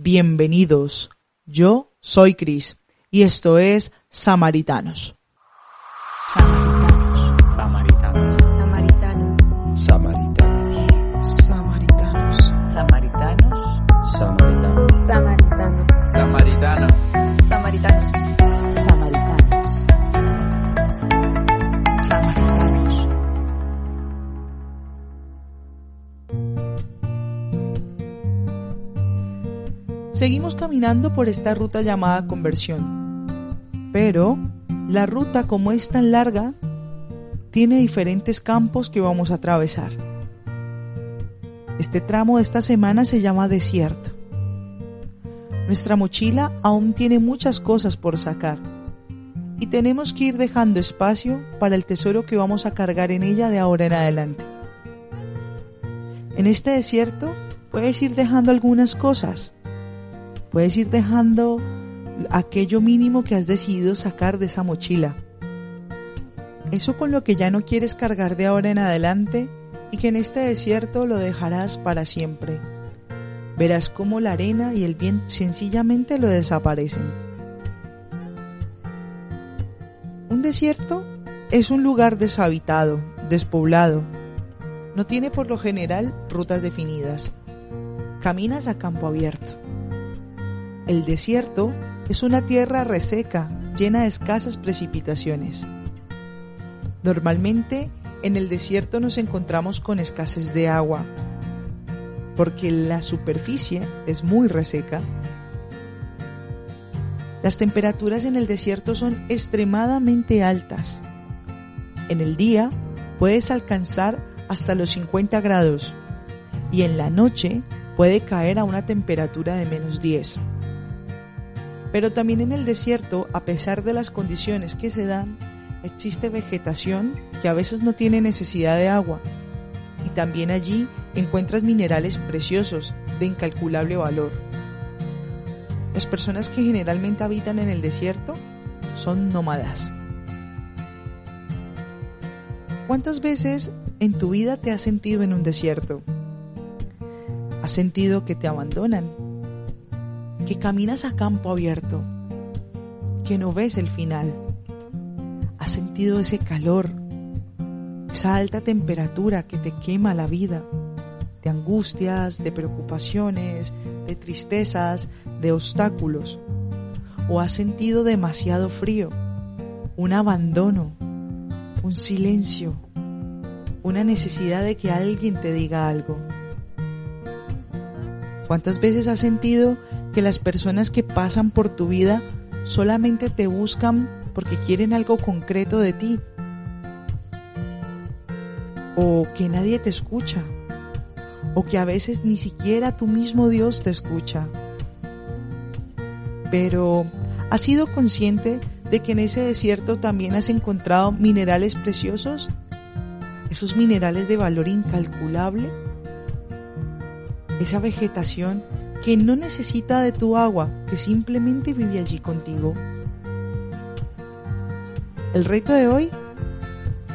Bienvenidos. Yo soy Cris y esto es Samaritanos. Samaritanos. Samaritanos. Samaritanos. Samaritanos. Samaritanos. Samaritanos. Samaritanos. Samaritano. Samaritanos. Samaritanos. Seguimos caminando por esta ruta llamada conversión. Pero la ruta como es tan larga, tiene diferentes campos que vamos a atravesar. Este tramo de esta semana se llama desierto. Nuestra mochila aún tiene muchas cosas por sacar y tenemos que ir dejando espacio para el tesoro que vamos a cargar en ella de ahora en adelante. En este desierto puedes ir dejando algunas cosas, puedes ir dejando aquello mínimo que has decidido sacar de esa mochila. Eso con lo que ya no quieres cargar de ahora en adelante y que en este desierto lo dejarás para siempre. Verás cómo la arena y el viento sencillamente lo desaparecen. Un desierto es un lugar deshabitado, despoblado. No tiene por lo general rutas definidas. Caminas a campo abierto. El desierto es una tierra reseca, llena de escasas precipitaciones. Normalmente en el desierto nos encontramos con escasez de agua, porque la superficie es muy reseca. Las temperaturas en el desierto son extremadamente altas. En el día puedes alcanzar hasta los 50 grados y en la noche puede caer a una temperatura de menos 10. Pero también en el desierto, a pesar de las condiciones que se dan, existe vegetación que a veces no tiene necesidad de agua. Y también allí encuentras minerales preciosos de incalculable valor. Las personas que generalmente habitan en el desierto son nómadas. ¿Cuántas veces en tu vida te has sentido en un desierto? ¿Has sentido que te abandonan? ¿Que caminas a campo abierto? ¿Que no ves el final? ¿Has sentido ese calor? Esa alta temperatura que te quema la vida, de angustias, de preocupaciones, de tristezas, de obstáculos. ¿O has sentido demasiado frío, un abandono, un silencio, una necesidad de que alguien te diga algo? ¿Cuántas veces has sentido que las personas que pasan por tu vida solamente te buscan porque quieren algo concreto de ti? ¿O que nadie te escucha? ¿O que a veces ni siquiera tu mismo Dios te escucha? Pero, ¿has sido consciente de que en ese desierto también has encontrado minerales preciosos? ¿Esos minerales de valor incalculable? Esa vegetación que no necesita de tu agua, que simplemente vive allí contigo. El reto de hoy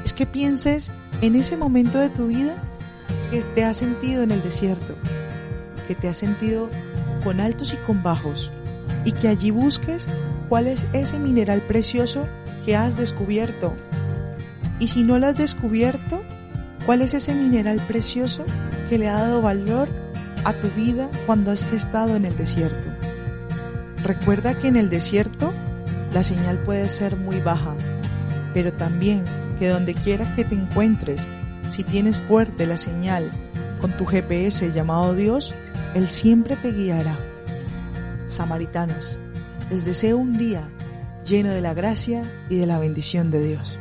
es que pienses en ese momento de tu vida que te has sentido en el desierto, que te has sentido con altos y con bajos, y que allí busques cuál es ese mineral precioso que has descubierto. Y si no lo has descubierto, cuál es ese mineral precioso que le ha dado valor a tu vida cuando has estado en el desierto. Recuerda que en el desierto la señal puede ser muy baja, pero también que donde quiera que te encuentres, si tienes fuerte la señal con tu GPS llamado Dios, Él siempre te guiará. Samaritanos, les deseo un día lleno de la gracia y de la bendición de Dios.